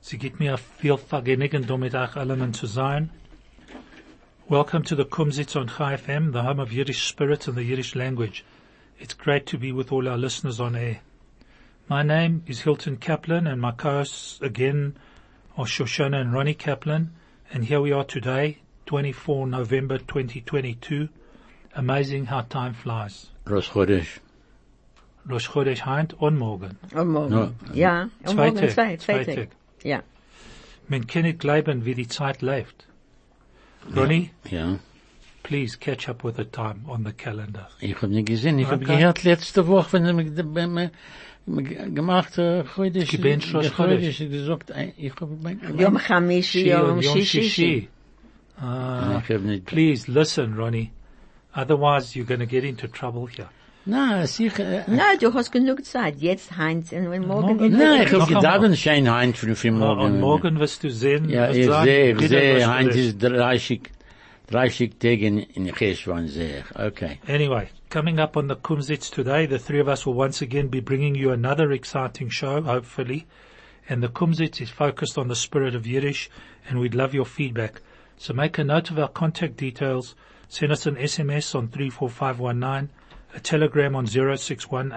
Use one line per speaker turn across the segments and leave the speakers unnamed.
Sie gibt mir viel Vergnügen, damit euch allen zu sein. Welcome to the Kumzits on Chai FM, the home of Yiddish spirit and the Yiddish language. It's great to be with all our listeners on air. My name is Hilton Kaplan and my co-hosts again are Shoshana and Ronnie Kaplan. And here we are today, 24 November 2022. Amazing how time flies.
Rosh Chodesh.
Rosh Chodesh Heint und morgen.
Und morgen.
No.
Ja, und morgen
Tag,
zwei,
zwei
zwei Tag.
Tag.
Ja.
Man kann nicht glauben, wie die Zeit läuft. Ronnie,
Ja.
please catch up with the time on the calendar.
Ich hab nicht gesehen. Ich hab
Okay.
gehört letzte Woche, wenn wir ge- wenn wir- wir gemacht Chodesh.
Gebencht Rosh
der
Chodesh.
gesagt, ich hab
Yom Chamishi, Yom
und Yom
Shishi.
Shishi. Ah,
Ich hab nicht.
please listen, Ronnie. Otherwise, you're going to get into trouble here.
Na, sicher. äh,
Na, du hast genug Zeit. Jetzt, Heinz, und morgen.
Morgen.
Nein, ich hab
Noch
gedacht,
einmal.
ein schein Heinz für, für morgen.
Und morgen wirst du sehen,
Ja, ich sehe, ich sehe, Heinz ist 30, 30 Tage in, in Cheshwan, sehe ich. Okay.
Anyway, coming up on the Kumzits today, the three of us will once again be bringing you another exciting show, hopefully. And the Kumzits is focused on the spirit of Yiddish, and we'd love your feedback. So make a note of our contact details. Send us an SMS on 34519, a telegram on 061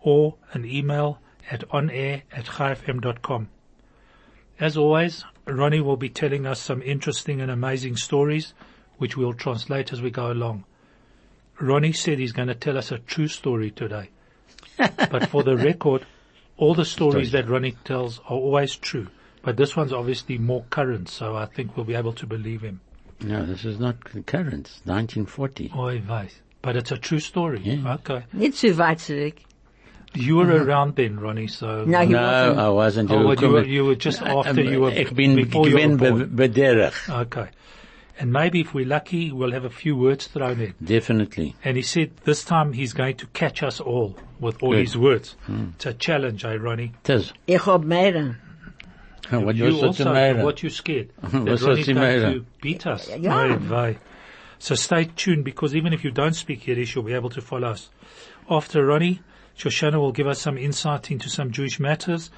or an email at onair at chaifm.com. As always, Ronnie will be telling us some interesting and amazing stories, which we'll translate as we go along. Ronnie said he's going to tell us a true story today. but for the record, all the stories that Ronnie tells are always true. But this one's obviously more current, so I think we'll be able to believe him.
No, this is not current. It's 1940.
Oy vey. But it's a true story.
Yeah.
Okay.
Nicht zu weit zurück.
You were around then, Ronnie, so.
No, he
No,
wasn't.
I wasn't.
Oh, well, you were, you were just after you were,
Ich bin,
before you were born. Okay. And maybe if we're lucky, we'll have a few words thrown in.
Definitely.
And he said this time he's going to catch us all with all
Good.
his words. It's a challenge, eh, Ronnie?
Tis.
Ich hab mehrere.
What
you
you also
also, what you scared? that
What's
Ronnie's going to beat us.
Yeah.
Oy. So stay tuned because even if you don't speak Yiddish, you'll be able to follow us. After Ronnie, Shoshana will give us some insight into some Jewish matters,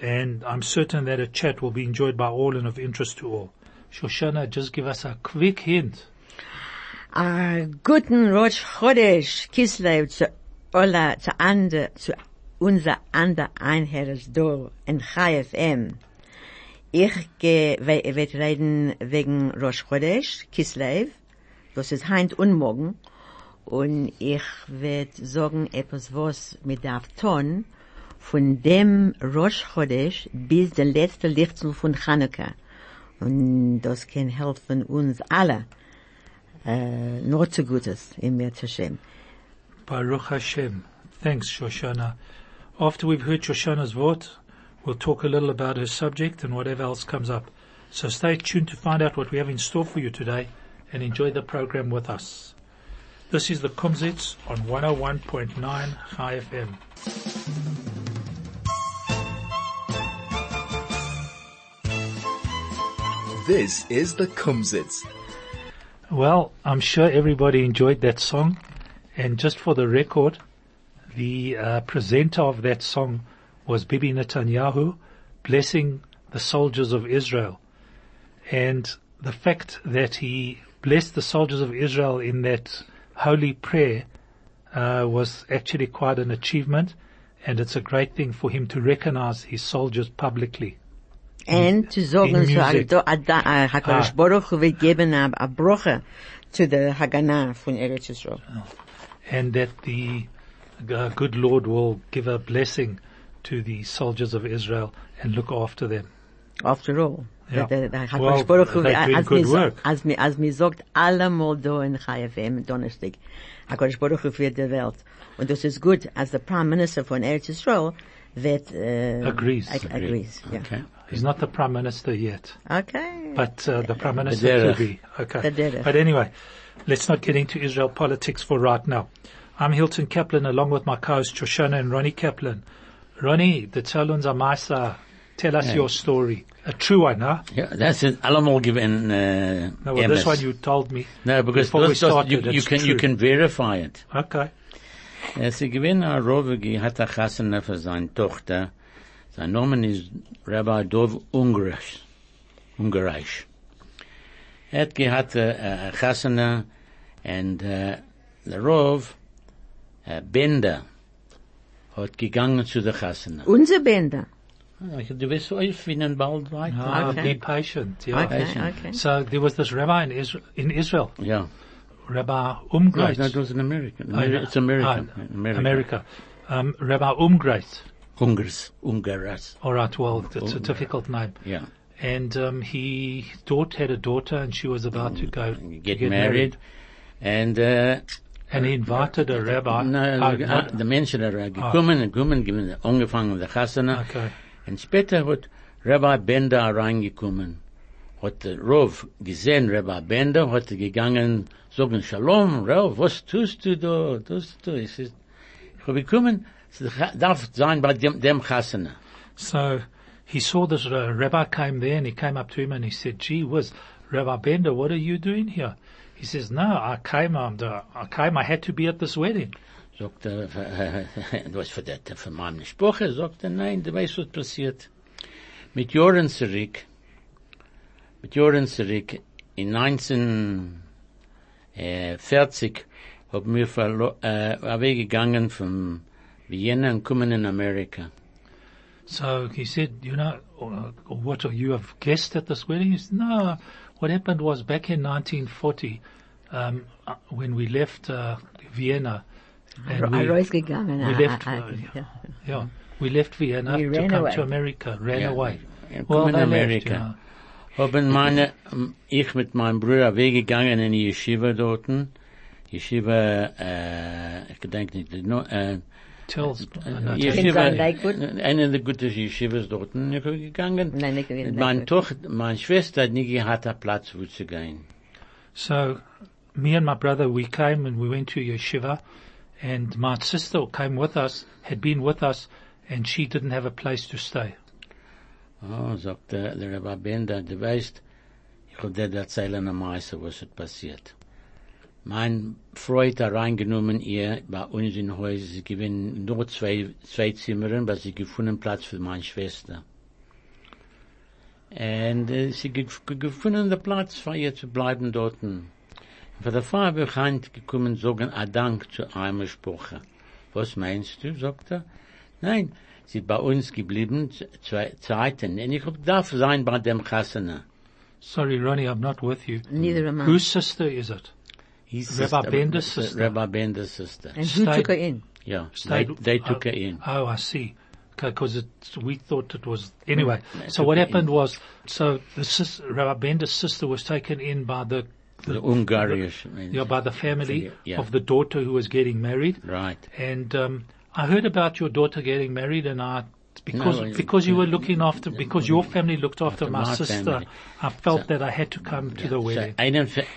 and I'm certain that a chat will be enjoyed by all and of interest to all. Shoshana, just give us a quick hint.
A guten Rosh Chodesh, Kislev, zu Ola, zu Ande, zu unser ander Einherres do in Chai FM. Ich ge, we, werd reden wegen Rosh Chodesh, Kislev, Das ist heint und morgen, und ich werd sagen etwas was mit der von dem Rosh Chodesh bis der letzte Lichtung von Chanukah. Und das kann helfen uns alle, äh, nur zu Gutes, im Meer zu Shem.
Baruch Hashem. Thanks, Shoshana. After we've heard Shoshana's word, we'll talk a little about her subject and whatever else comes up. So stay tuned to find out what we have in store for you today and enjoy the program with us. This is the Kumzits on 101.9 Chai FM.
This is the Kumzits.
Well, I'm sure everybody enjoyed that song. And just for the record, the uh, presenter of that song was Bibi Netanyahu blessing the soldiers of Israel. And the fact that he blessed the soldiers of Israel in that holy prayer uh, was actually quite an achievement. And it's a great thing for him to recognize his soldiers publicly.
Und zu sagen, so,
music.
da, da, uh, HaKadosh
Ah.
Baruch Hu wird geben a, Broche zu der Haganah von Eretz Yisrael.
and that the uh, good Lord will give a blessing to the soldiers of Israel and look after them.
After all.
Ja.
Der, der HaKadosh
Well,
Baruch Hu,
they're doing
als
good
mir,
work.
als mir, als mir sagt, allemal da in Chai FM, Donnerstag, HaKadosh Baruch Hu für die Welt. Und das ist gut, als der Prime Minister von Eretz Yisrael that uh,
Agrees.
ag- agrees. Yeah.
Okay.
He's not the prime minister yet,
Okay.
but uh, the prime minister
derech.
could be. Okay.
The.
But anyway, let's not get into Israel politics for right now. I'm Hilton Kaplan along with my co-host Shoshana and Ronnie Kaplan. Ronnie, the Tzelun's Amaisa, tell us
Yeah.
your story. A true one, huh?
Yeah, that's it. Allemal given, uh,
No, well, this one you told me.
No, because
before we started,
you, you can, you can verify it.
Okay.
Ja, sie gewinnt a Rovegi, hat a Chassene für seine Tochter. Sein Name ist Rabbi Dov Ungarisch. Ungarisch. Er hat a, a Chassene and uh, the Rov, uh, Bender, hat gegangen zu der Chassene.
Unser Bänder.
Ah, Du wirst auffinden bald weiter.
Ah,
Okay.
Be patient. Yeah.
Okay,
Patient.
okay.
So there was this rabbi in Israel, in Israel
Ja.
Rabbi
No,
Umgreit.
no, it was in America.
I know.
It's America.
Ah,
America.
America. Um, Rabbi Umgreit.
Ungars. Ungaras.
All right, well, it's a difficult name.
Yeah.
And um, he daughter had a daughter, and she was about to go to
Get, married. And, uh,
And he invited a rabbi.
No,
Ah,
the-
not-
the Menschen er gekommen und gekommen, gekommen, angefangen der Chassana.
okay.
Und später hat Rabbi Bender reingekommen. Hat der Rov gesehen, Rabbi Bender, hat er gegangen, sagen, Shalom, Rov, was tust du da? Tust du? Ich sag, ich habe gekommen, es darf sein bei dem, dem Chassana.
So he saw this uh, rabbi came there, and he came up to him and he said, "Gee whiz, Rabbi Bender, what are you doing here?" He says, "No, I came. Um, the, I came. I had to be at this wedding."
Sagt er, was für das, für meine Sprache? Sagt er, nein, du weißt, was passiert. Mit Jahren zurück, mit Jahren zurück, in 1940, hab mir verlo äh, weggegangen von Vienna und kommen in Amerika.
So he said, "You know, uh, what? You have guests at this wedding?" He said, "No. What happened was back in 1940, um, uh, when we left uh, Vienna." and we- we left, uh. Yeah, we left Vienna
We
to come
away.
to America, ran
Ja,
away.
ja,
Well,
in
left,
Amerika.
you know.
Haben meine, ähm, ich mit meinem Bruder weggegangen in die Yeshiva dorten. Yeshiva, äh, ich gedenke nicht, no, äh,
Tells,
Yeshiva,
Kinder
eine der guten Yeshivas dort ich gegangen.
Nein, nicht in
Meine Tochter, meine Schwester hat nie gehabt, einen Platz, wo zu gehen.
So, me and my brother, we came and we went to yeshiva, and my sister came with us, had been with us, and she didn't have a place to stay.
Oh, sagt der, der Rabbi Bender, du weißt, ich hab dir erzählen am meisten, was ist passiert. Mein Freund hat reingenommen ihr bei uns in Häuser, sie gewinnen nur zwei, zwei Zimmern, weil sie gefunden Platz für meine Schwester. Und äh, sie ge gefunden den Platz für ihr zu bleiben dort. Von der Frau bekannt gekommen, sagen, a Dank zu einer Sprache. Was meinst du, sagt er? Nein, sie ist bei uns geblieben, zwei Zeiten. Und ich darf sein bei dem Chassana.
Sorry, Ronnie, I'm not with you.
Neither am I.
Whose sister is it?
His
Rabbi
sister-
Bender's sister.
Rabbi Bender's sister.
And who
Stayed-
took her in?
Yeah, they,
Stayed-
they took
oh,
her in.
Oh, I see. Because we thought it was anyway.
they
So what happened
in.
was, so the sister, Rabbi Bender's sister was taken in by the,
The Ungarisch.
yeah, by the family
Yeah.
of the daughter who was getting married.
Right.
And um, I heard about your daughter getting married, and I because
No,
because you were looking after because your family looked after my,
my
sister,
family.
I felt that I had to come to the
So,
wedding.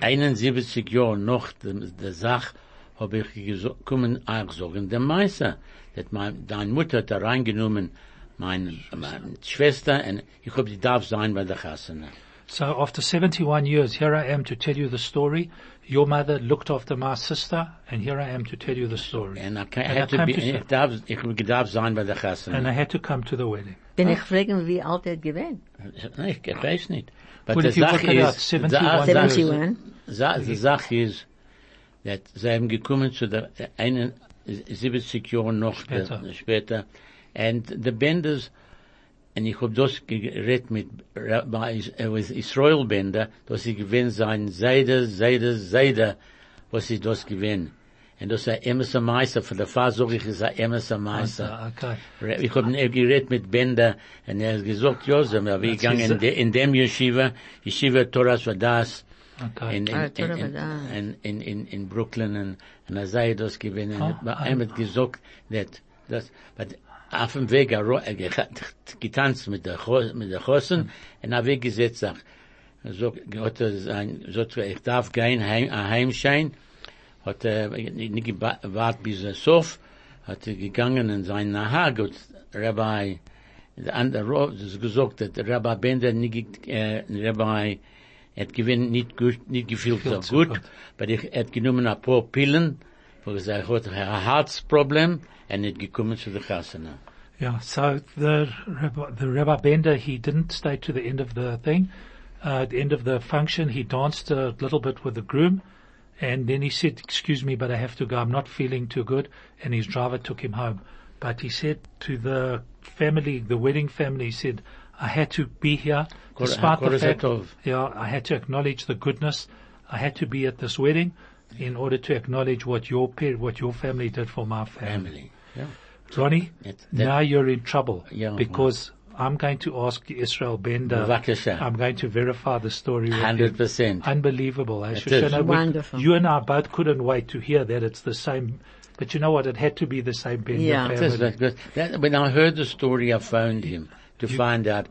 71 Jahre dem, der Sach hab ich geso- kommen auch sagen, der Meister, dat mein, deine Mutter hat da reingenommen, meine, meine Schwester, und ich hab die darf sein bei der Chassana.
So after 71 years, here I am to tell you the story. Your mother looked after my sister, and here I am to tell you the story.
And I can,
And I
had to
come
be,
to
ich darf, ich darf sein bei der Chassana.
And I had to come to the wedding.
Bin ich fragen, wie alt er gewesen?
Nein, ich, ich weiß nicht. But the
if
Sache
work
is,
71
the-
years.
71.
Sa- Die Sache ist, dass sie haben gekommen zu der einen 70 Jahren noch
Später.
der- später. Und die Bänders, und ich hab das geredet mit Rabbi Is- äh, with Israel Bänder, dass sie gewinnt sein Seide, Seide, Seide, was sie das gewinnt. Und das ist ein Emerson Meister, von der Fall sag ich, ist ein Emerson Meister.
Okay.
Ich hab ihn geredet mit Bender, und er hat gesagt, ja, sind wir gegangen in, de, in dem Yeshiva, Yeshiva Torah Vadas,
Okay.
in, in,
Ah,
in, in, in, in, in, in Brooklyn, und, und er sei das gewinnen.
Ah,
Und
ah.
er hat gesagt, that das, but auf dem Weg, er, er ge- getanzt mit der, mit der Chosen, und er Weg gesetzt, sagt, so, hat er sein, so, ich darf gehen, heim, ein Heimschein, hat er nicht gewartet bis er Sof, hat er gegangen in sein Nahag, und Rabbi, der andere, Ro- das gesagt, der Rabbi Bender nicht, äh, Rabbi, hat gewinn nicht gut, nicht gefühlt so gut,
gut.
aber ich hat genommen ein paar Pillen, er sagt, hat er ein Herzproblem, und nicht gekommen zu der Chasana.
Yeah, so the Rabbi, the Rabbi Bender, he didn't stay to the end of the thing. Uh, at the end of the function, he danced a little bit with the groom, and then he said, excuse me, but I have to go, I'm not feeling too good, and his driver took him home. But he said to the family, the wedding family, he said, I had to be here, despite the fact, yeah, I had to acknowledge the goodness, I had to be at this wedding, in order to acknowledge what your par- what your family did for my family.
Family. Yeah.
Ronnie,
that-
now you're in trouble
Yeah.
because I'm going to ask Israel Bender.
Bevakasha.
I'm going to verify the story.
Hundred percent.
Unbelievable.
It
Shoshana?
is.
We-
Wonderful.
You and I both couldn't wait to hear that it's the same. But you know what? It had to be the same Bender
Yeah.
It
family.
is, that, when I heard the story, I phoned him to find out,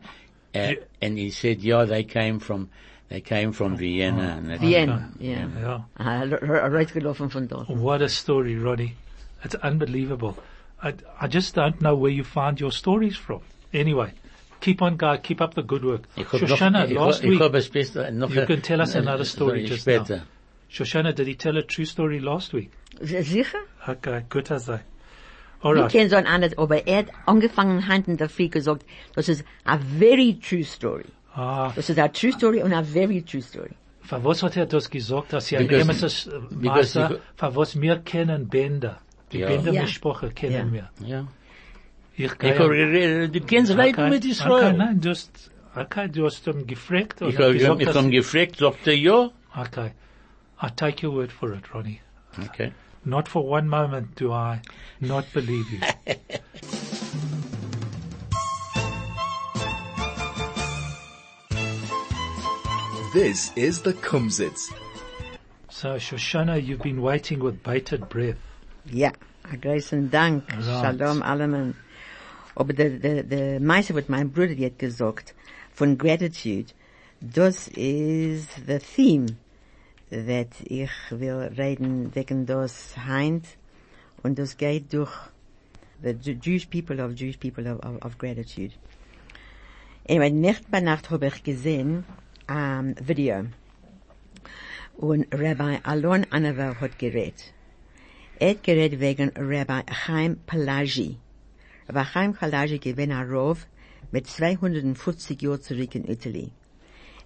uh,
You-
and he said, yeah, they came from, they came from Vienna. And
Vienna, ja.
Yeah.
Ah, er- er- Rausgelaufen von dort.
What a story, Ronnie. It's unbelievable. I, I just don't know where you find your stories from. Anyway, keep on, guy. Keep up the good work. Shoshana,
noch,
last week,
hab es besser, noch
You
ein-
can tell us another story just
später.
now. Shoshana, did he tell a true story last week?
Sicher?
Okay, good as I.
Ich
Alright.
kenne so ein anderes, aber er hat angefangen Hand in der Früh gesagt, das ist a very true story.
Ah,
Das ist a true story und a very true story.
für was hat er das gesagt, dass er ein
Because-
emisses
because
Meister,
you-
für was wir kennen Bänder. Die
Ja.
Bänder
Ja.
Mischproche kennen
Ja.
wir.
Ja.
Ich
Ich,
gehe-
hab- du kennst Leute mit
Okay,
Israel.
nein, du hast, okay, du hast ihm gefragt und
Ich
er
hab,
gesagt,
ich
dass-
hab gefragt, sagt er ja.
okay. I take your word for it, Ronnie.
Okay.
Not for one moment do I not believe you.
This is the Kumzits.
so, Shoshana, you've been waiting with bated breath.
Yeah, a großen Dank.
Right.
Shalom allemen. Aber oh, der, der, der Meister, was mein Bruder hat gesagt, von Gratitude, das ist the theme, that ich will reden wegen das Heint, und das geht durch the Jewish people of Jewish people of, of, of gratitude. Anyway, Nacht bei Nacht habe ich gesehen, um, Video. Und Rabbi Alon Anaver hat geredet. Er hat geredet wegen Rabbi Chaim Pelagi. Rabbi Chaim Pelagi gewinnt ein Rov mit 250 Jahren zurück in Italy.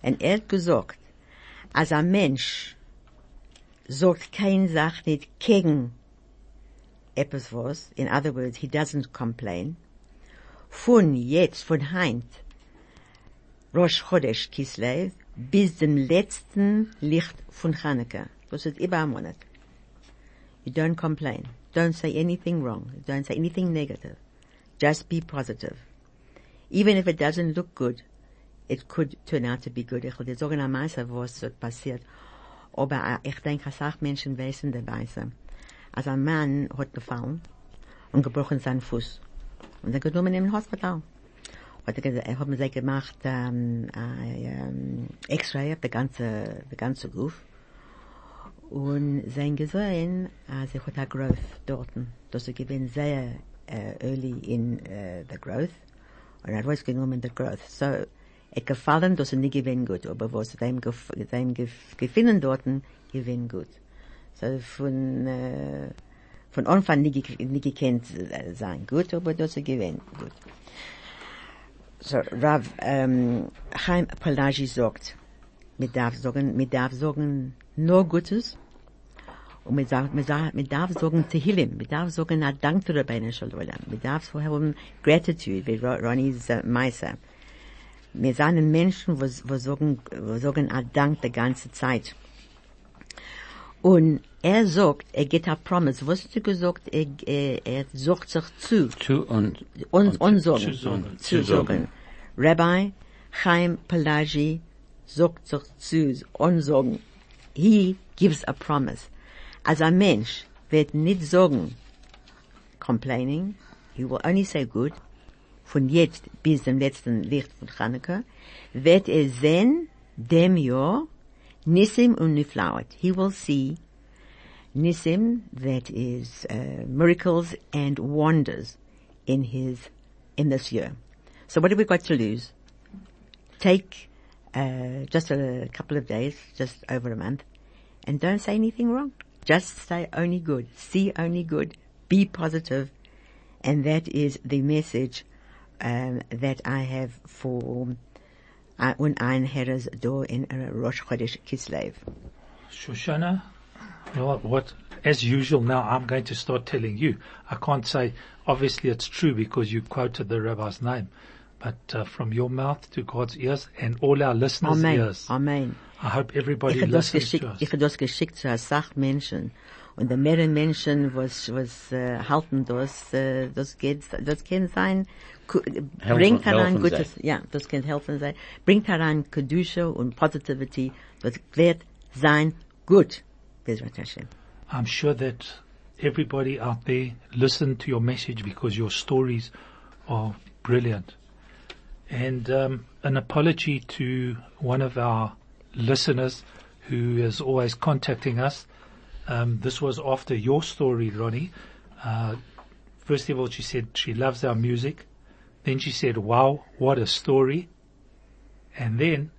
Und er hat gesagt, als ein Mensch sagt kein Sach nicht gegen etwas was, in other words, he doesn't complain, von jetzt, von heint, Rosh Chodesh Kislev, bis dem letzten Licht von Chanukah. Das ist über ein Monat. You don't complain. Don't say anything wrong. Don't say anything negative. Just be positive. Even if it doesn't look good, it could turn out to be good. Ich will dir sagen, am meisten, was passiert. Aber ich denke, dass auch Menschen wissen dabei sind. Als ein Mann hat gefallen und gebrochen seinen Fuß. Und er genommen im Hospital. Hat er, er mir sehr gemacht, ähm, ein ähm, X-Ray auf der ganze, der ganze Ruf. Und sein gesehen, als er hat eine Growth dort. Das er gewinnt sehr äh, early in äh, the growth. Und er hat rausgenommen the growth. So, er gefallen, dass er nicht gewinnt gut. Aber was dem, gef dem gef gefunden dort, gewinnt gut. So, von, äh, von Anfang nicht, nicht gekannt äh, sein gut, aber dass er gewinnt gut. So, Rav, ähm, Chaim Pelagi sagt, mit darf sagen, mit darf sagen nur Gutes, und mit darf, mit darf, mit darf sagen Tehillim, mit darf sagen na Dank zu Rabbeinu Shalom, mit darf haben Gratitude, wie Ro- Ronnie's äh, Meister. Wir sind Menschen, wo, wo sagen, wo sagen a Dank die ganze Zeit. Und er sagt, er geht a Promise, was hast du gesagt, er, er, er sagt sich zu,
Zu und,
uns, uns sagen,
zu sagen.
zu
sagen.
Rabbi Chaim Pelagi sagt sich zu, uns sagen. He gives a promise. Als ein Mensch wird nicht sagen, complaining, he will only say good, von jetzt bis dem letzten Licht von Chanukah, wird er sehen, dem Jahr, Nissim und Niflaut. He will see Nisim, that is, uh, miracles and wonders in his, in this year. So what have we got to lose? Take, uh, just a couple of days, just over a month, and don't say anything wrong. Just say only good. See only good. Be positive. And that is the message, um, that I have for, uh, un ein Herres do in Rosh Chodesh Kislev.
Shoshana, well, what, as usual now I'm going to start telling you. I can't say, obviously it's true because you quoted the rabbi's name, but uh, from your mouth to God's ears and all our listeners'
Amen.
ears.
Amen.
I hope everybody
Ich
listens to us.
ich habe das geschickt zu einer Sachmenschen. Und der mehrere Menschen, was, was, äh, halten das, äh, das geht, das kann sein, bringt herein
helfen
Gutes, ja, das kann helfen sein, bringt herein Kedusha und Positivity, das wird sein gut. Bezrat Hashem.
I'm sure that everybody out there listened to your message because your stories are brilliant. And um, an apology to one of our listeners who is always contacting us. Um, this was after your story, Ronnie. Uh, first of all, she said she loves our music. Then she said, "Wow, what a story!" And then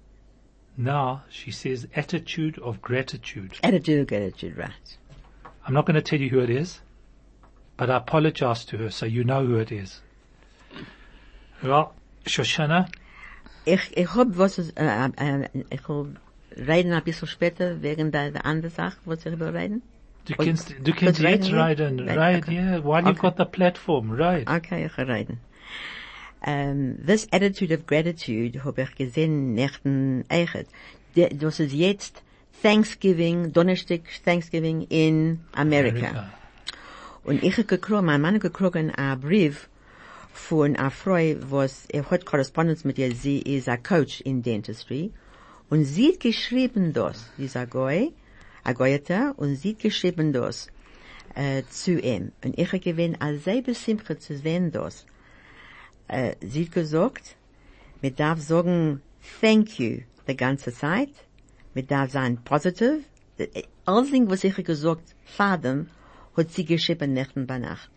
now she says, "Attitude of gratitude."
Attitude of gratitude, right.
I'm not going to tell you who it is, but I apologize to her so you know who it is. Well, Shoshana,
Ich, ich hab was, ich hab reden ein bisschen später wegen der, der anderen Sache, ich will reden.
du
Und-
kannst, du kannst jetzt
reden
reden,
wir?
right,
Okay.
yeah, while you've
Okay.
got the platform, right.
Okay, ich reden. Um, this attitude of gratitude hab ich gesehen nächten Eichet. De- Das ist jetzt Thanksgiving, Donnerstag Thanksgiving in Amerika. Und ich hab gekriegt, mein Mann hat gekriegt einen Brief von einer Frau, was, er hat Korrespondenz mit ihr, sie ist ein Coach in Dentistry. Und sie hat geschrieben das, ein Goy, ein Goyeta, und sie hat geschrieben das, äh, zu ihm. Und ich hab gewinn, als sehr besimmt zu sehen das. Äh, sie hat gesagt, man darf sagen, thank you, die ganze Zeit. Man darf sein positive. Äh, Alles was ich gesagt, Vater, hat sie geschrieben Nächten bei Nacht.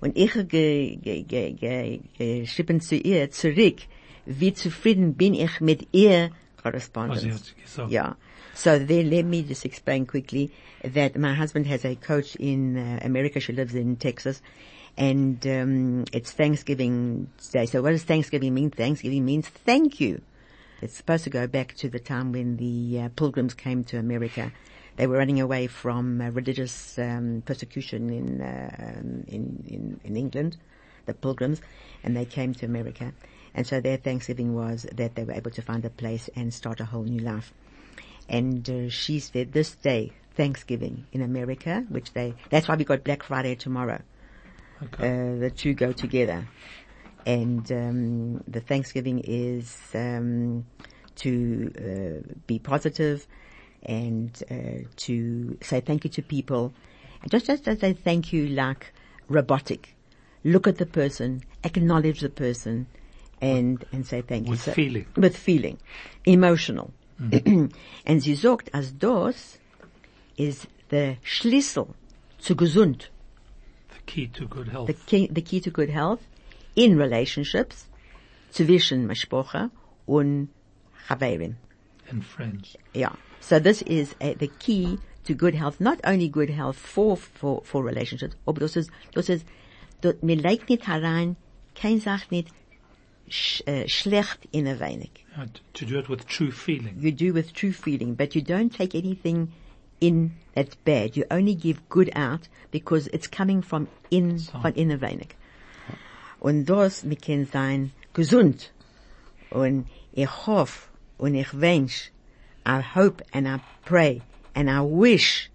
Und ich hab ge, ge, ge, ge, geschrieben zu ihr zurück, wie zufrieden bin ich mit ihr Correspondence.
sie.
Yeah. So there, let me just explain quickly that my husband has a coach in uh, America. She lives in Texas. And um, it's Thanksgiving Day. So what does Thanksgiving mean? Thanksgiving means thank you. It's supposed to go back to the time when the uh, pilgrims came to America. They were running away from uh, religious um, persecution in, uh, um, in in in England, the pilgrims, and they came to America. And so their Thanksgiving was that they were able to find a place and start a whole new life. And uh, she said this day, Thanksgiving in America, which they, that's why we got Black Friday tomorrow.
Okay.
Uh, the two go together. And um, the Thanksgiving is um, to uh, be positive and uh, to say thank you to people. And just just to say thank you like robotic. Look at the person, acknowledge the person, and and say thank you.
With
So-
feeling.
With feeling, emotional. Mm-hmm. and sie sagt, als das ist der Schlüssel zu gesund
the key to good health.
the key, the key to good health in relationships zwischen Mashpocha und Chaverim.
and friends.
Yeah. So this is a, the key to good health, not only good health for, for, for relationships, aber das ist, das ist, mir legt nicht herein, kein sagt nicht, sch, schlecht in ein wenig.
Uh, to do it with true feeling.
You do with true feeling, but you don't take anything in that's bad. You only give good out because it's coming from in, von innen wenig. Und das, wir können sein gesund. Und ich hoffe und ich wünsch, I hope and I pray and I wish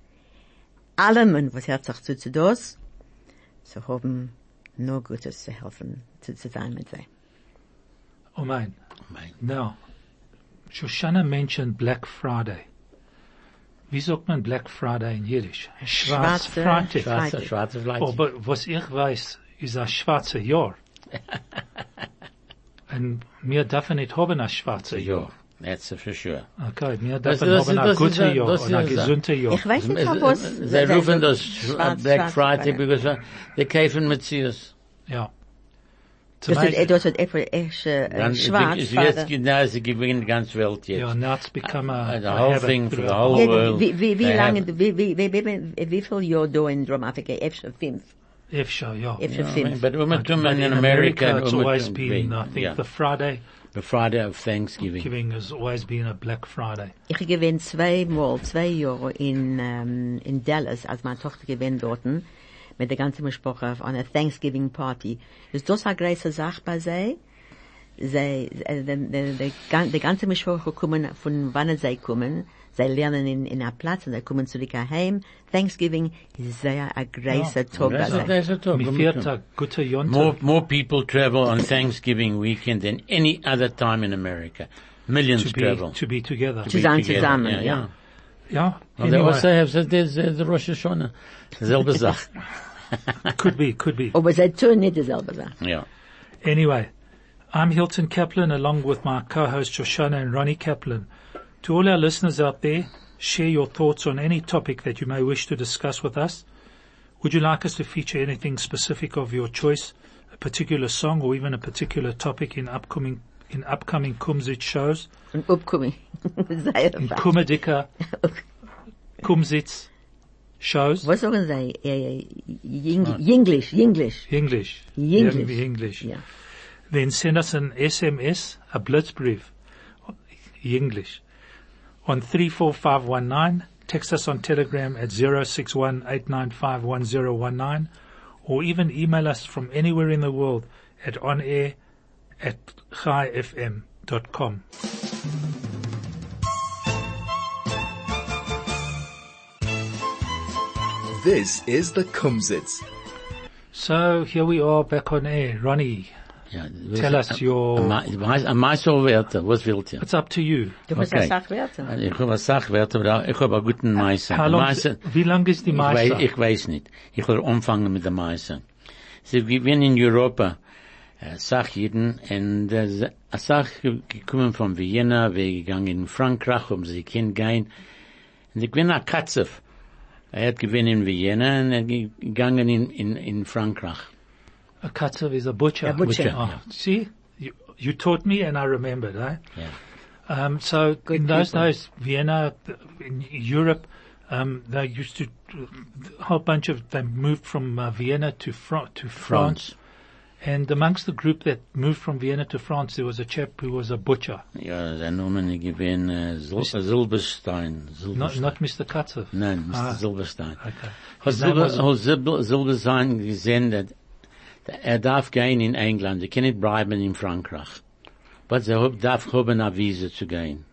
allem, was hört sich zu, zu das, zu haben, nur Gutes zu helfen, zu, zu sein mit sie.
Oh mine.
Amen.
Now, Shoshana mentioned Black Friday. Wie sagt man Black Friday in Jiddisch?
Schwarze
Freitag.
Freitag.
Schwarze, schwarze
Oh,
Fleisch.
aber was ich weiß, ist ein schwarzer Jahr. Und wir dürfen nicht haben ein schwarzer Jahr.
That's for sure.
Okay, wir
Das-
dürfen
das-
haben ein
das ist
gutes Jahr
das
und ein
ist ein-
gesundes Jahr.
Ich weiß nicht, was...
Sie rufen das Black Friday
schwarz.
because uh, they kaufen Metzius.
Ja.
Das ist, das ist etwa echt äh,
Dann
schwarz. Vater.
jetzt genau, sie gewinnen die ganze Welt
Ja,
jetzt.
now it's become a,
The
a
whole thing for the whole
Ja,
world.
wie, wie, wie lange, wie, wie, wie, wie, wie viel Jahr da in Dramafrika? Efter fünf.
Efsha, ja.
Efter
Yeah,
fünf.
But um,
But
in
in
America,
America, it's
um,
always
um,
been, I think,
yeah,
the Friday
the Friday of Thanksgiving.
giving has always been a Black Friday.
Ich gewinn zweimal, zwei Jahre in, ähm, in Dallas, als meine Tochter gewinn dorten, mit der ganzen Besprache auf einer Thanksgiving Party. Ist das eine große Sache bei sie? Sie, äh, die, die, die, gan- die ganze Besprache kommen, von wann sie kommen, sie lernen in, in einer Platz und sie kommen zurück heim. Thanksgiving ist sehr ein großer Tag bei
That's a-
sie.
that's a talk.
Mi viert a gute Jonte.
More, more people travel on Thanksgiving weekend than any other time in America. Millions
to be,
travel.
to be together.
be together.
zusammen,
Yeah,
ja.
yeah.
Yeah.
Well, they
Anyway,
also have the, there's, uh, the Rosh Hashanah. Selbe Sache.
could be, could be.
Aber sie tun nicht dieselbe Sache.
Yeah.
Anyway, I'm Hilton Kaplan along with my co-host Shoshana and Ronnie Kaplan. To all our listeners out there, share your thoughts on any topic that you may wish to discuss with us. Would you like us to feature anything specific of your choice, a particular song or even a particular topic in upcoming in upcoming Kumzit shows?
Upkommen. Sehr
In
fast.
Kumadika Kumzits shows?
Was sagen Sie? Jinglish, Jinglish.
English.
English.
English.
Ja.
then send us an SMS, a blitzbrief, English, on 34519. Text us on Telegram at 061 or even email us from anywhere in the world at onair at chaifm.com.
This is the Kumzits.
So here we are back on air. Ronnie,
Yeah.
Tell us your-
Am Meisterwerte, was wilt ihr?
it's up to you.
Du musst
Okay.
das Sachwerte.
Ich habe Sachwerte, aber ich habe einen guten äh, Meister.
How long,
Meister,
wie lang ist die
ich, weiß,
Meister?
ich weiß nicht. Ich will anfangen mit dem Meister. Sie gewinnen in Europa, äh, Sachjiden, und äh, a Sach gekommen von Vienna, wir gegangen in Frankreich, um sie kennengelernt. Und ich bin a Katzef. Er hat gewinnen in Vienna und er ge- gegangen in, in, in Frankreich.
A katzev is a butcher.
A butcher.
Oh, See, you, you taught me and I remembered, eh?
Yeah.
Um, so
Good
in those
people.
days, Vienna, in Europe, um, they used to, a whole bunch of, they moved from uh, Vienna to, Fran- to France.
France.
And amongst the group that moved from Vienna to France, there was a chap who was a butcher.
Ja, sein Name gewinn äh, Sil Silberstein.
Not,
Silberstein.
not Mr. Katzev.
Nein, Mr.
Ah.
Silberstein.
Okay. His
Silber,
was-
hat Silber, Silberstein gesehen, dass er darf gehen in England, er kann nicht bleiben in Frankreich. Er hab- darf haben eine Visa zu gehen.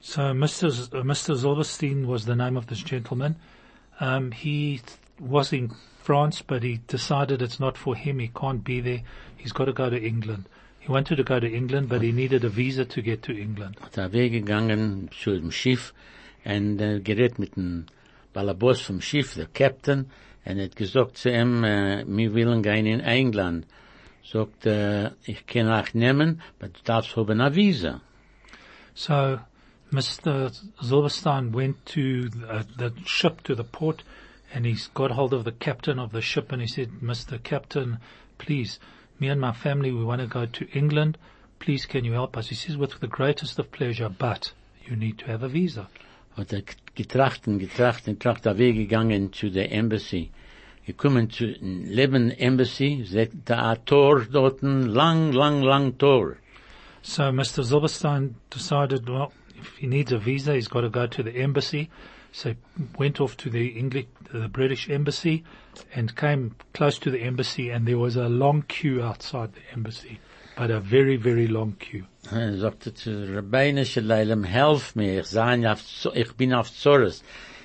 So Mr. Z- uh, Mr. Zilberstein was the name of this gentleman. Um, he th- was in France, but he decided it's not for him. He can't be there. He's got to go to England. He wanted to go to England, but he needed a visa to get to England.
Hat er weggegangen zu dem Schiff und äh, gerät mit dem Balabos vom Schiff, der Captain, und hat gesagt zu ihm, äh, wir wollen gehen in England. Sagt, äh, ich kann auch nehmen, aber du darfst haben eine Visa.
So Mr. Zilberstein went to uh, the ship to the port, and he's got hold of the captain of the ship, and he said, "Mr. Captain, please, me and my family, we want to go to England. Please, can you help us?" He says, "With the greatest of pleasure, but you need to have a visa."
hat er getracht und getracht und getracht, er weggegangen zu der Embassy. Gekommen zu Leben Embassy, da ein Tor dort, lang, lang, lang Tor.
So Mr. Zilberstein decided, well, if he needs a visa, he's got to go to the embassy. So he went off to the English, the British embassy, and came close to the embassy, and there was a long queue outside the embassy, but a very, very long queue.
Er sagte zu Rabbinische Leilem, helf mir, ich, sein auf, ich bin auf.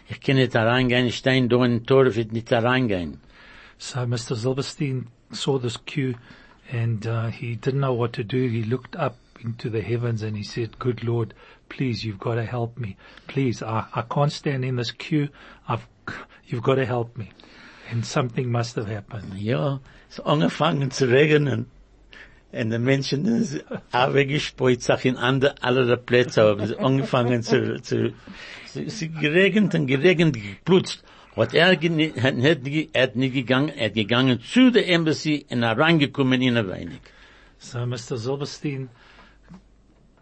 Ich kann nicht ich stehe da in Tor, wird nicht.
So Mr. Zilberstein saw this queue, and uh, he didn't know what to do. He looked up into the heavens and he said, "Good Lord, please, you've got to help me. Please, I, I can't stand in this queue. I've, you've got to help me." and something must have happened.
Ja, es angefangen zu regnen. Und die Menschen sind auch weggesprüht, sich in andere, alle Plätze, aber es angefangen zu, zu, es ist geregnet und geregnet, geplutzt. Hat er, hat, hat, nicht- er hat nicht gegangen, er hat gegangen zu der Embassy und er reingekommen in ein wenig.
So Mr. Silverstein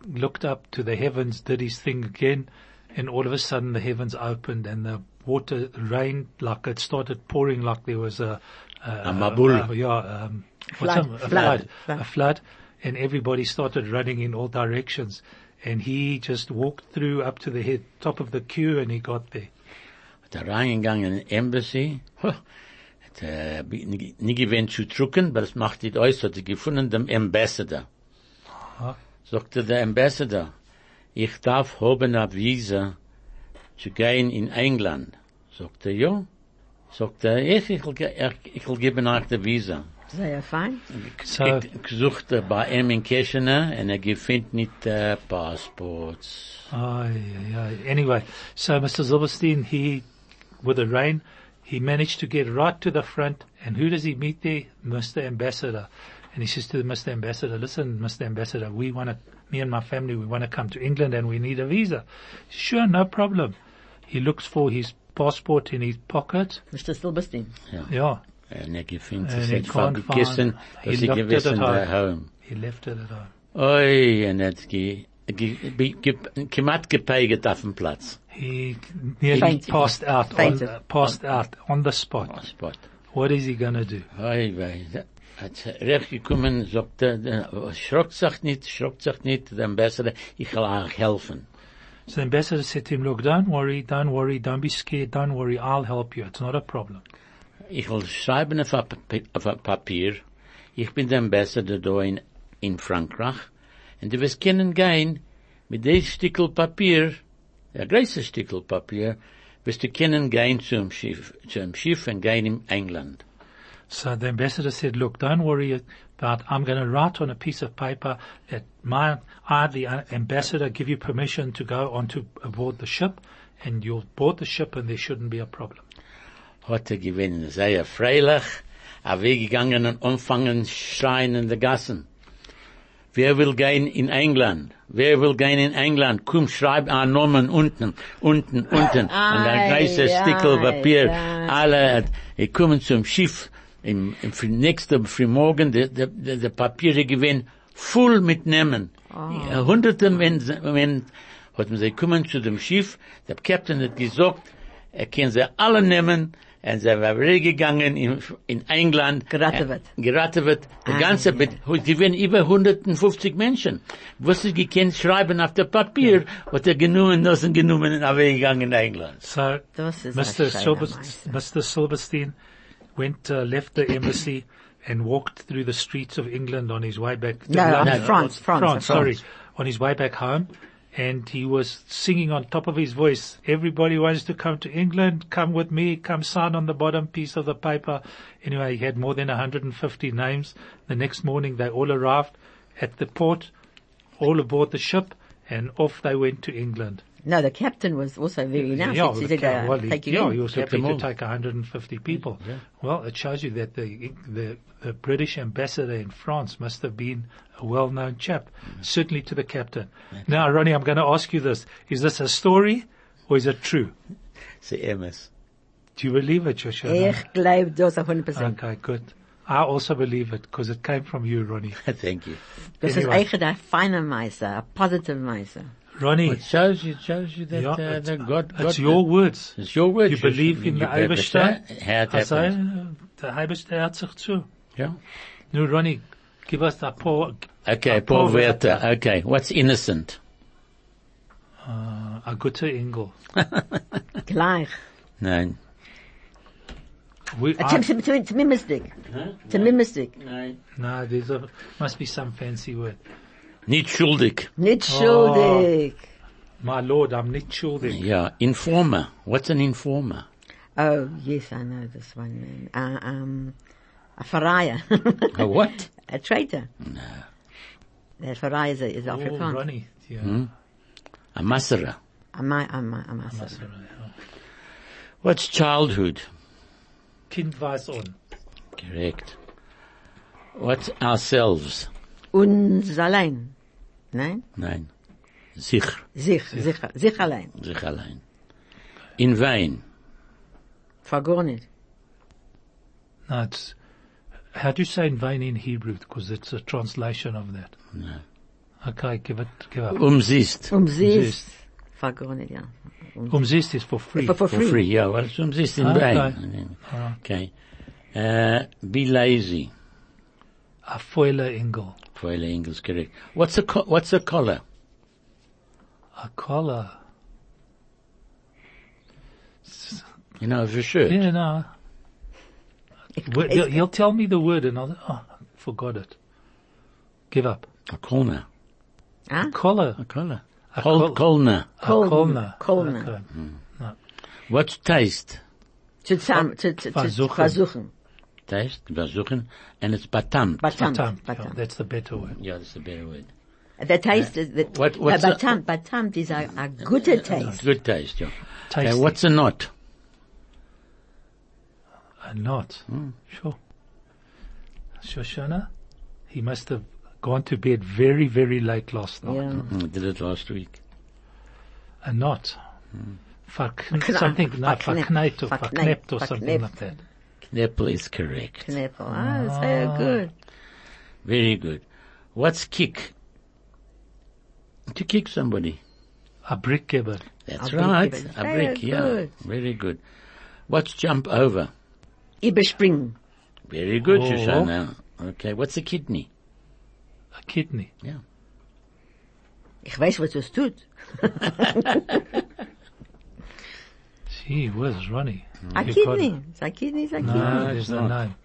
looked up to the heavens, did his thing again, and all of a sudden the heavens opened and the water rained like it started pouring like there was a, a,
A mabul.
a- yeah, um,
Flood,
what's a, a
flood,
flood,
flood.
a flood, and everybody started running in all directions. And he just walked through up to the head, top of the queue and he got there.
Hat er reingegangen in Embassy, huh, hat er nicht nicht gewinnt zu drucken, aber es macht nicht aus, hat er gefunden dem Ambassador.
Aha.
Sagte der Ambassador, ich darf haben eine Visa zu gehen in England. Sagte er, ja. Sagte er, ich, ich, will ge- ich, ich will geben euch die Visa.
Sehr fein.
So,
Ich gesucht bei ihm in Kirchener und er gefindt nicht äh, Passports.
Oh, yeah, yeah. Anyway, so Mr. Silverstein, he, with the rain, he managed to get right to the front. And who does he meet there? Mr. Ambassador. And he says to the Mr. Ambassador, listen, Mr. Ambassador, we want to, me and my family, we want to come to England and we need a visa. Sure, no problem. He looks for his passport in his pocket.
Mr. Silberstein.
Yeah.
Und er gefindt
And
es
he
hat
can't
vergessen,
find-
dass
he
sie
left it
gewissen
at
daheim.
He left it at home.
Oi, und er hat auf dem Platz.
He nearly
Fainted.
passed out, on,
Fainted.
uh, passed out on the spot.
Passport.
What is he gonna do?
Oi, wei, da- hat recht gekommen, sagt er, der- schrockt sich nicht, schrockt sich nicht, der Ambassador, ich will euch helfen.
So the ambassador said to him, look, don't worry, don't worry, don't be scared, don't worry, I'll help you. It's not a problem.
Ich will schreiben auf Papier, ich bin der Ambassador da in, in Frankreich, und du wirst können gehen, mit dem Stickel Papier, der größte Stickel Papier, wirst du können gehen zum Schiff, zum Schiff und gehen in England.
So the ambassador said, look, don't worry about, I'm going to write on a piece of paper that my, I, the ambassador, give you permission to go onto aboard the ship and you'll board the ship and there shouldn't be a problem.
hat er gewinnen, sehr freilich, er weggegangen und anfangen schreien in den Gassen. Wer will gehen in England? Wer will gehen in England? Komm, schreib einen Namen unten, unten, unten. und ein
Ei,
großes Stickel Papier.
ei.
Alle, die kommen zum Schiff, im, im nächsten Frühmorgen, die, die, die Papiere gewinnen, voll mit Namen. Ja, Hunderte, wenn, wenn, hat man sie kommen zu dem Schiff, der Captain hat gesagt, er kann sie alle nehmen, und sie war weggegangen in, in England.
Geraten wird.
Äh, Geraten wird. Die
Ah,
ganze,
ja.
ja. die werden über 150 Menschen. Was sie gekannt schreiben auf der Papier, hat er genommen, das sind genommen und er weggegangen in England.
So
Das ist
Mr.
ein schöner
Silverstein,
Meister.
Mr. Silverstein went, uh, left the embassy and walked through the streets of England on his way back. to
No,
London.
no, France, France,
France,
France.
sorry, on his way back home. And he was singing on top of his voice, everybody wants to come to England, come with me, come sign on the bottom piece of the paper. Anyway, he had more than 150 names. The next morning they all arrived at the port, all aboard the ship, and off they went to England.
No, the captain was also very nice.
Yeah,
he
well,
said,
the ca-
uh,
well, he,
take you
yeah,
in.
he was
Kept
happy to
all.
take 150 people. Well, it shows you that the, the the British ambassador in France must have been a well-known chap, certainly to the captain. Now, Ronnie, I'm going to ask you this: Is this a story or is it true?
Sie MS.
Do you believe it, Joshua?
Ich glaube das auf 100%.
Okay, good. I also believe it because it came from you, Ronnie.
Thank you.
Das ist
Anyway.
eigentlich ein feiner Meister, ein positive Meister.
Ronnie,
It shows you, shows you that,
yeah,
uh, that God, God,
it's your words.
it's your word.
You believe in the Eibishter?
How it
I say,
happened.
the Eibishter hört sich zu.
Yeah.
Now, Ronnie, give us a poor,
Okay,
poor
Werther. Okay, what's innocent?
uh, a guter Engel.
Gleich.
Nein.
We,
Uh,
I-
Tim, Tim, Tim, Timimistic. Timimistic.
Nein.
No, there's a must be some fancy word.
Nicht schuldig.
Nicht
Oh.
schuldig.
My lord, I'm not schuldig.
Yeah, informer. What's an informer?
Oh, yes, I know this one man. Uh, um, a Faraya.
A what?
a traitor. No. That Faraya is, is
Oh,
Afrikaans.
Ronnie. Yeah.
Hmm? A masera.
A ma, a ma, a massa.
That's right, yeah.
What's childhood?
Kind weiß on.
Correct. What's ourselves?
Uns allein. Nein?
Nein. Sich.
Sich, sich, sich allein.
Sich allein. In vain.
Vergoren nicht.
No, it's, how do you say in vain in Hebrew? Because it's a translation of that.
No.
Okay, give it, give up.
Umsist.
Umsiest. Vergoren nicht, ja.
Umsist is for free.
For, for
For
free.
free, yeah. Well, it's umsist in
Okay.
vain. Okay. Uh, be lazy.
A foiler ingel.
Foile English, correct. What's a, co- what's a collar?
A collar.
You know, of a shirt.
Yeah, no. Word- He'll, he'll tell me the word and I'll, oh, forgot it. Give up.
A collar.
Ah?
Collar.
A collar.
A
Col-
col-
collar.
A
Kolner.
Kolner.
Kolner.
Okay.
What's taste?
Zusammen, zu, zu, zu,
Versuchen.
Versuchen.
Taste, versuchen, and it's batamt.
Batam.
Batam. Yeah,
Batam.
that's the better word.
Yeah, that's a better word.
The taste is, the,
What-
uh,
what's a-
batam, batam is a, a guter taste.
Good taste, yeah. Okay, what's a knot?
A knot. Sure. Shoshana, he must have gone to bed very, very late last night.
Yeah.
Mm, I did it last week.
A knot. Verk-
Verkna-
something, no,
verknep-
verknept or
verknept-
verknept or something like that.
Kneppel is correct.
Kneppel. Ah, that's very good.
Very good. What's kick? To kick somebody.
A brick gibbon.
That's
A
right.
even.
A
Very
brick, yeah.
good.
Very good. What's jump over?
Überspringen.
Very good,
Oh.
Shoshana. Okay, what's a kidney?
A kidney.
Yeah.
Ich weiß, was das tut.
Gee whiz, Ronnie.
A
You got
kidney.
it.
It's a kidney, it's a
No,
kidney.
there's
it's not.
name.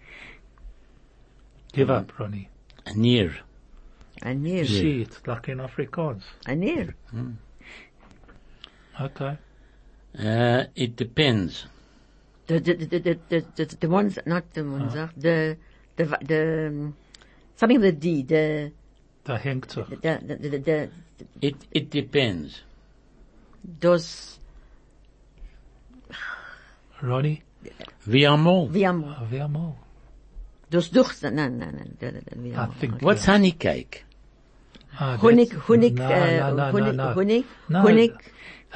Give up, Ronnie.
A near.
A neer.
See, it's like in Afrikaans.
A neer.
Okay.
Uh, it depends.
The, the, the, the, the, the, the ones, not the ones, uh, the, the, the, um, something with a D, the,
Da hängt er.
the, the, the, the, the
It, it depends.
those,
Ronnie,
We are more.
wie am,
uh, wer mal?
those nein, nein, nein,
I
am-
think-
What's honey cake?
Ah,
Honig,
that's-
Honig,
no,
uh,
no, no,
Honig,
no, no.
Honig, Honig,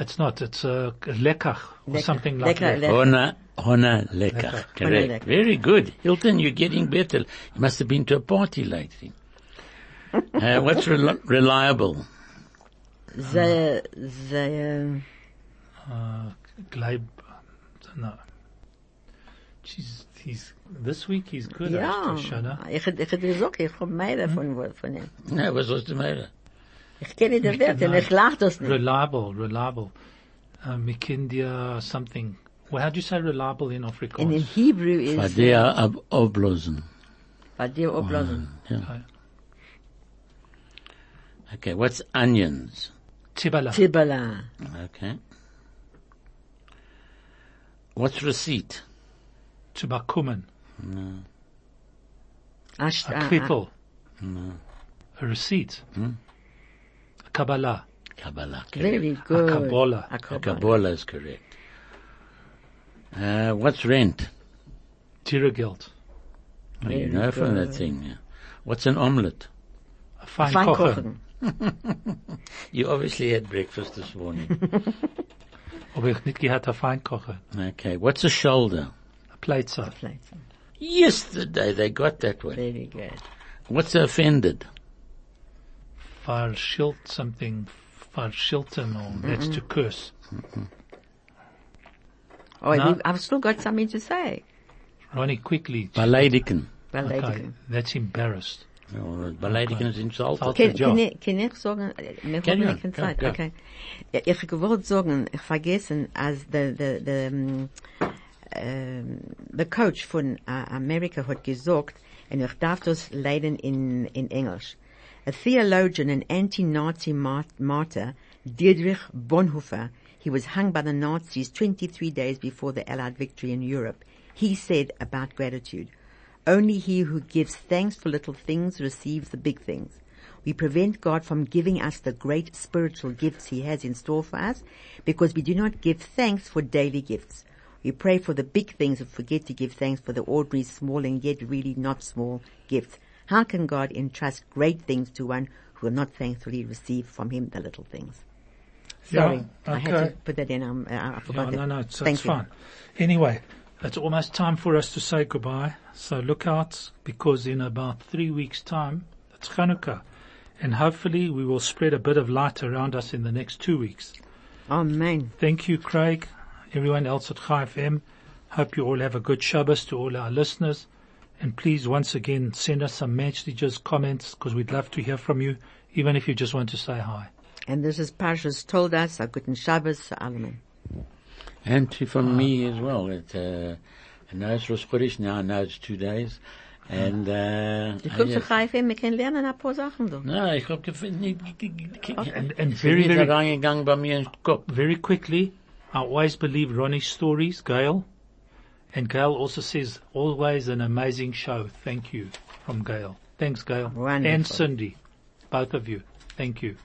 It's not. It's uh, lekkach or
Lekker,
something like
lekker,
that.
lekker.
Hona, hona lekker.
Lekker.
Correct.
lekker.
Very good. Hilton, you're getting better. You must have been to a party lately. uh, what's rel- reliable?
the, the,
Uh, Gleib, no. Jeez, he's, this week he's good,
ja,
Shoshana.
ich, ich hätte gesagt, ich hab mehr von, von ihm.
No, was was the matter?
Ich kenne die Werte, und ich lach das nicht.
Reliable, reliable. Uh, Mikindia something. Well, how do you say reliable in Afrikaans?
And in Hebrew is,
Vadea uh, ab oblosen.
bei dir oblassen.
Yeah. Okay, what's onions?
Tibala.
Tibala.
Okay. What's receipt?
Tibakumen.
Ash-
A
ah,
kvittel. A receipt.
Hmm?
A Kabbalah.
Kabbalah.
ah, Very
A
good.
Kabbalah.
A
A
Kabbalah.
Kabbalah is correct. Uh, what's rent?
Tirageld.
Oh, you
Very
know from that thing. Yeah. What's an omelette?
A fine,
Fein
kochen.
kochen.
You obviously had breakfast this morning.
Aber ich nicht gehört a Einkochen.
okay, what's a shoulder?
A pleitzer.
Vielleicht.
Yesterday they got that one.
Very good.
What's offended?
Verschilt something. Verschilten or that's to curse.
Oh,
No.
I've still got something to say.
Ronnie, quickly.
Baladiken.
Well,
Okay, that's embarrassed.
Baladiken is insulted.
Okay.
Kann,
Ja.
kann, ich, kann ich sagen, mir
Can you?
nicht in Zeit.
go.
Okay. Ja, Ich gewollt sagen, ich vergessen, als the, the, the, um, um, coach von uh, Amerika hat gesagt, und ich darf das leiden in, in Englisch. A theologian and anti-Nazi martyr, Dietrich Bonhoeffer, he was hung by the Nazis 23 days before the Allied victory in Europe. He said about gratitude, only he who gives thanks for little things receives the big things. We prevent God from giving us the great spiritual gifts he has in store for us because we do not give thanks for daily gifts. We pray for the big things and forget to give thanks for the ordinary, small and yet really not small gifts. How can God entrust great things to one who will not thankfully receive from him the little things? Sorry,
Yeah,
I had to put that in. Um, I I forgot
No,
that.
no, no, it's,
Thank
it's
you.
fine. Anyway, it's almost time for us to say goodbye. So look out because in about three weeks time, it's Hanukkah. And hopefully we will spread a bit of light around us in the next two weeks.
Amen.
Thank you, Craig. Everyone else at Chai FM. Hope you all have a good Shabbos to all our listeners. And please, once again, send us some messages, comments, because we'd love to hear from you, even if you just want to say hi.
And this is Parshas Toldos, a good Shabbos, Amen.
And to, from me as well. It, uh, I know it's Rosh Chodesh now, I know it's two days. And, uh,
Du kommst
yes.
zu Haifa, wir können lernen ein paar Sachen da.
No, ich hab gefunden,
And, and very, very,
reingegangen bei mir in Kopf.
very quickly, I always believe Ronnie's stories, Gail. And Gail also says, always an amazing show. Thank you from Gail. Thanks, Gail.
Wonderful.
And Cindy. Both of you. Thank you.